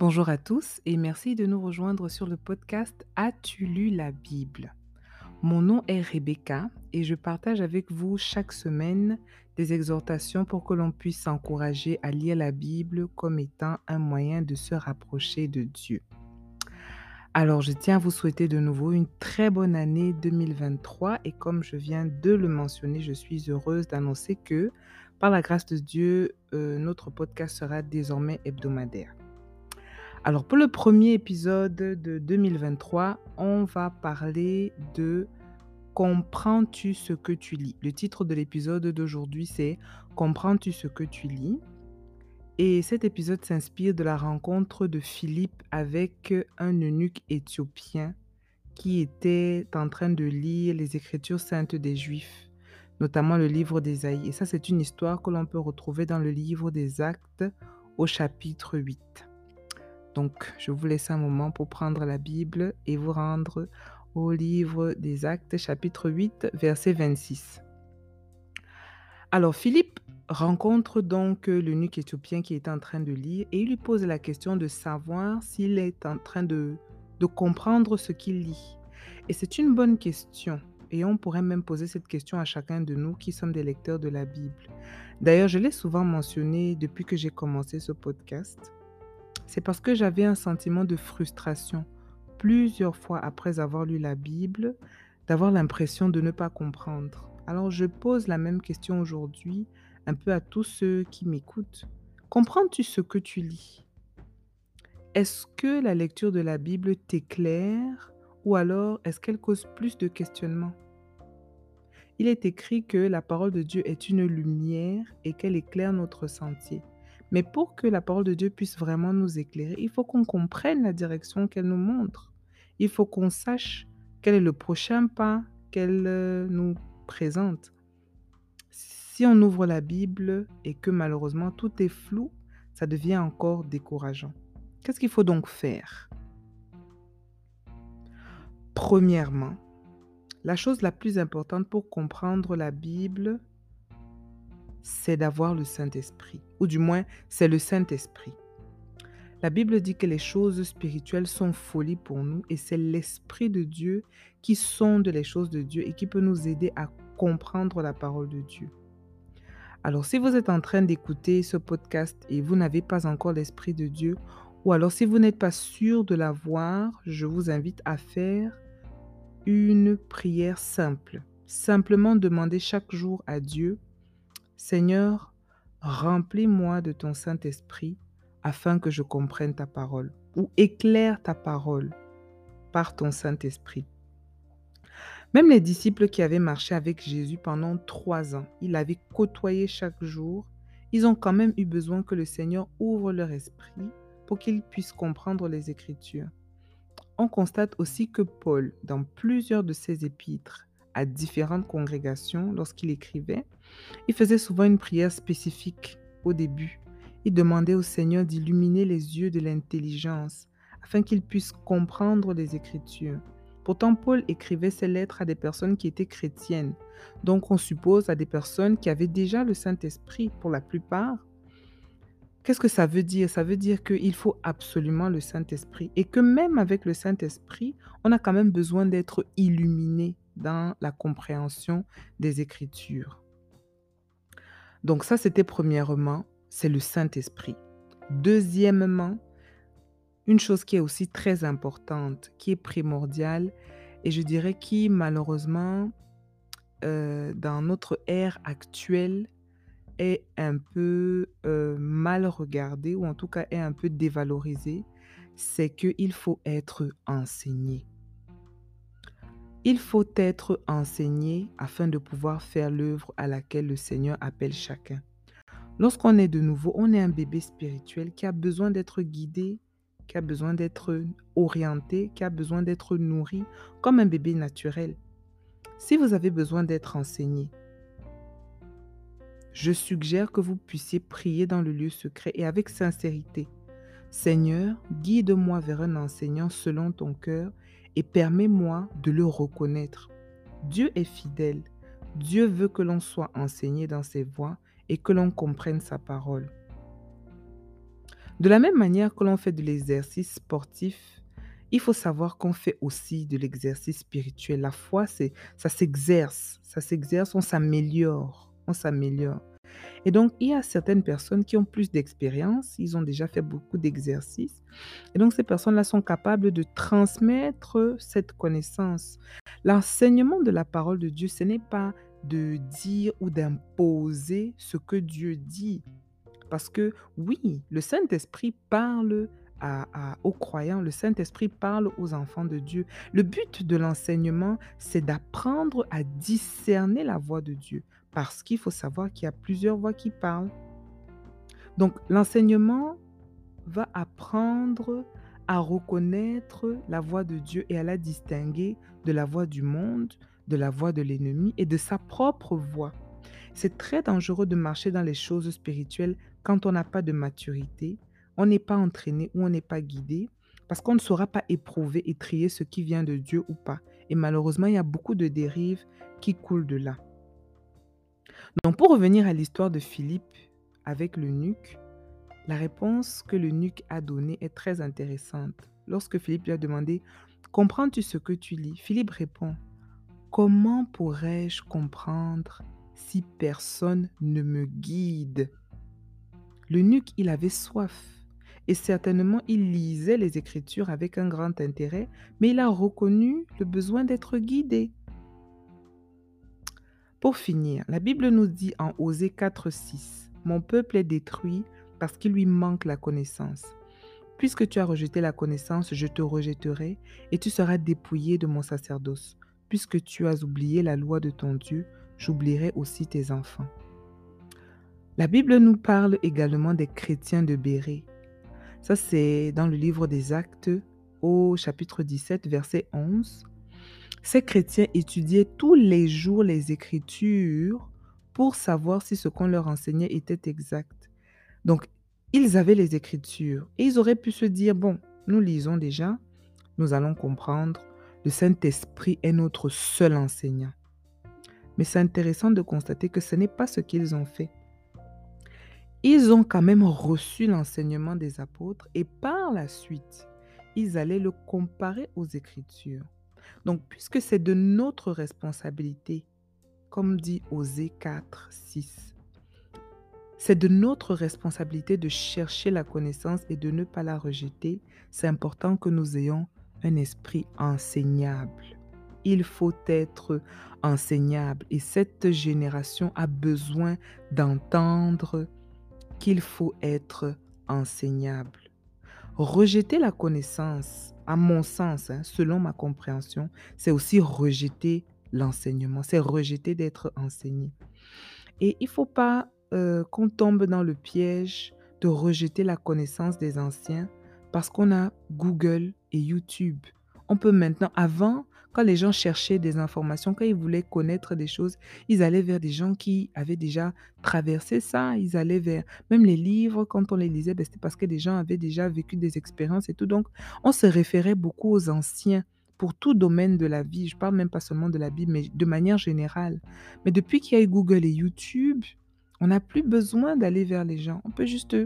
Bonjour à tous et merci de nous rejoindre sur le podcast As-tu lu la Bible? Mon nom est Rebecca et je partage avec vous chaque semaine des exhortations pour que l'on puisse s'encourager à lire la Bible comme étant un moyen de se rapprocher de Dieu. Alors je tiens à vous souhaiter de nouveau une très bonne année 2023 et comme je viens de le mentionner, je suis heureuse d'annoncer que par la grâce de Dieu, euh, notre podcast sera désormais hebdomadaire. Alors pour le premier épisode de 2023, on va parler de Comprends-tu ce que tu lis? Le titre de l'épisode d'aujourd'hui, c'est Comprends-tu ce que tu lis? Et cet épisode s'inspire de la rencontre de Philippe avec un eunuque éthiopien qui était en train de lire les Écritures saintes des Juifs, notamment le livre d'Ésaïe. Et ça, c'est une histoire que l'on peut retrouver dans le livre des Actes au chapitre 8. Donc, je vous laisse un moment pour prendre la Bible et vous rendre au livre des Actes, chapitre 8, verset 26. Alors, Philippe rencontre donc l'eunuque éthiopien qui est en train de lire et il lui pose la question de savoir s'il est en train de, de comprendre ce qu'il lit. Et c'est une bonne question. Et on pourrait même poser cette question à chacun de nous qui sommes des lecteurs de la Bible. D'ailleurs, je l'ai souvent mentionné depuis que j'ai commencé ce podcast c'est parce que j'avais un sentiment de frustration plusieurs fois après avoir lu la Bible, d'avoir l'impression de ne pas comprendre. Alors je pose la même question aujourd'hui un peu à tous ceux qui m'écoutent. Comprends-tu ce que tu lis? Est-ce que la lecture de la Bible t'éclaire ou alors est-ce qu'elle cause plus de questionnements? Il est écrit que la parole de Dieu est une lumière et qu'elle éclaire notre sentier. Mais pour que la parole de Dieu puisse vraiment nous éclairer, il faut qu'on comprenne la direction qu'elle nous montre. Il faut qu'on sache quel est le prochain pas qu'elle euh, nous présente. Si on ouvre la Bible et que malheureusement tout est flou, ça devient encore décourageant. Qu'est-ce qu'il faut donc faire? Premièrement, la chose la plus importante pour comprendre la Bible, c'est d'avoir le Saint-Esprit, ou du moins c'est le Saint-Esprit. La Bible dit que les choses spirituelles sont folie pour nous et c'est l'Esprit de Dieu qui sonde les choses de Dieu et qui peut nous aider à comprendre la parole de Dieu. Alors si vous êtes en train d'écouter ce podcast et vous n'avez pas encore l'Esprit de Dieu, ou alors si vous n'êtes pas sûr de l'avoir, je vous invite à faire une prière simple. Simplement demander chaque jour à Dieu Seigneur, remplis-moi de ton Saint-Esprit afin que je comprenne ta parole ou éclaire ta parole par ton Saint-Esprit. Même les disciples qui avaient marché avec Jésus pendant trois ans, il avait côtoyé chaque jour, ils ont quand même eu besoin que le Seigneur ouvre leur esprit pour qu'ils puissent comprendre les Écritures. On constate aussi que Paul, dans plusieurs de ses épîtres, à différentes congrégations lorsqu'il écrivait, il faisait souvent une prière spécifique au début. Il demandait au Seigneur d'illuminer les yeux de l'intelligence afin qu'il puisse comprendre les Écritures. Pourtant, Paul écrivait ses lettres à des personnes qui étaient chrétiennes, donc on suppose à des personnes qui avaient déjà le Saint-Esprit pour la plupart. Qu'est-ce que ça veut dire? Ça veut dire qu'il faut absolument le Saint-Esprit et que même avec le Saint-Esprit, on a quand même besoin d'être illuminé dans la compréhension des Écritures. Donc ça, c'était premièrement, c'est le Saint-Esprit. Deuxièmement, une chose qui est aussi très importante, qui est primordiale, et je dirais qui malheureusement, euh, dans notre ère actuelle, est un peu euh, mal regardée, ou en tout cas est un peu dévalorisée, c'est qu'il faut être enseigné. Il faut être enseigné afin de pouvoir faire l'œuvre à laquelle le Seigneur appelle chacun. Lorsqu'on est de nouveau, on est un bébé spirituel qui a besoin d'être guidé, qui a besoin d'être orienté, qui a besoin d'être nourri comme un bébé naturel. Si vous avez besoin d'être enseigné, je suggère que vous puissiez prier dans le lieu secret et avec sincérité. Seigneur, guide-moi vers un enseignant selon ton cœur et permets-moi de le reconnaître. Dieu est fidèle. Dieu veut que l'on soit enseigné dans ses voies et que l'on comprenne sa parole. De la même manière que l'on fait de l'exercice sportif, il faut savoir qu'on fait aussi de l'exercice spirituel. La foi, ça s'exerce, ça s'exerce, on s'améliore, on s'améliore. Et donc, il y a certaines personnes qui ont plus d'expérience, ils ont déjà fait beaucoup d'exercices. Et donc, ces personnes-là sont capables de transmettre cette connaissance. L'enseignement de la parole de Dieu, ce n'est pas de dire ou d'imposer ce que Dieu dit. Parce que oui, le Saint-Esprit parle aux croyants, le Saint-Esprit parle aux enfants de Dieu. Le but de l'enseignement, c'est d'apprendre à discerner la voix de Dieu. Parce qu'il faut savoir qu'il y a plusieurs voix qui parlent. Donc l'enseignement va apprendre à reconnaître la voix de Dieu et à la distinguer de la voix du monde, de la voix de l'ennemi et de sa propre voix. C'est très dangereux de marcher dans les choses spirituelles quand on n'a pas de maturité, on n'est pas entraîné ou on n'est pas guidé, parce qu'on ne saura pas éprouver et trier ce qui vient de Dieu ou pas. Et malheureusement, il y a beaucoup de dérives qui coulent de là. Donc pour revenir à l'histoire de Philippe avec le nuque, la réponse que le nuque a donnée est très intéressante. Lorsque Philippe lui a demandé Comprends-tu ce que tu lis? Philippe répond Comment pourrais-je comprendre si personne ne me guide? L'eunuque, il avait soif. Et certainement, il lisait les Écritures avec un grand intérêt, mais il a reconnu le besoin d'être guidé. Pour finir, la Bible nous dit en Osée 4.6, Mon peuple est détruit parce qu'il lui manque la connaissance. Puisque tu as rejeté la connaissance, je te rejetterai et tu seras dépouillé de mon sacerdoce. Puisque tu as oublié la loi de ton Dieu, j'oublierai aussi tes enfants. La Bible nous parle également des chrétiens de Béré. Ça, c'est dans le livre des Actes au chapitre 17, verset 11. Ces chrétiens étudiaient tous les jours les Écritures pour savoir si ce qu'on leur enseignait était exact. Donc, ils avaient les Écritures et ils auraient pu se dire, bon, nous lisons déjà, nous allons comprendre, le Saint-Esprit est notre seul enseignant. Mais c'est intéressant de constater que ce n'est pas ce qu'ils ont fait. Ils ont quand même reçu l'enseignement des apôtres et par la suite, ils allaient le comparer aux Écritures. Donc, puisque c'est de notre responsabilité, comme dit Osée 4, 6, c'est de notre responsabilité de chercher la connaissance et de ne pas la rejeter. C'est important que nous ayons un esprit enseignable. Il faut être enseignable et cette génération a besoin d'entendre qu'il faut être enseignable. Rejeter la connaissance, à mon sens, hein, selon ma compréhension, c'est aussi rejeter l'enseignement, c'est rejeter d'être enseigné. Et il ne faut pas euh, qu'on tombe dans le piège de rejeter la connaissance des anciens parce qu'on a Google et YouTube. On peut maintenant, avant, quand les gens cherchaient des informations, quand ils voulaient connaître des choses, ils allaient vers des gens qui avaient déjà traversé ça. Ils allaient vers même les livres, quand on les lisait, ben, c'était parce que des gens avaient déjà vécu des expériences et tout. Donc, on se référait beaucoup aux anciens pour tout domaine de la vie. Je parle même pas seulement de la Bible, mais de manière générale. Mais depuis qu'il y a eu Google et YouTube, on n'a plus besoin d'aller vers les gens. On peut juste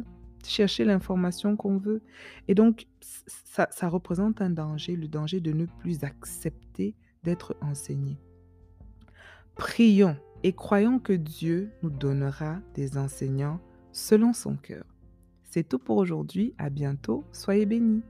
chercher l'information qu'on veut. Et donc, ça, représente un danger, le danger de ne plus accepter d'être enseigné. Prions et croyons que Dieu nous donnera des enseignants selon son cœur. C'est tout pour aujourd'hui. À bientôt. Soyez bénis.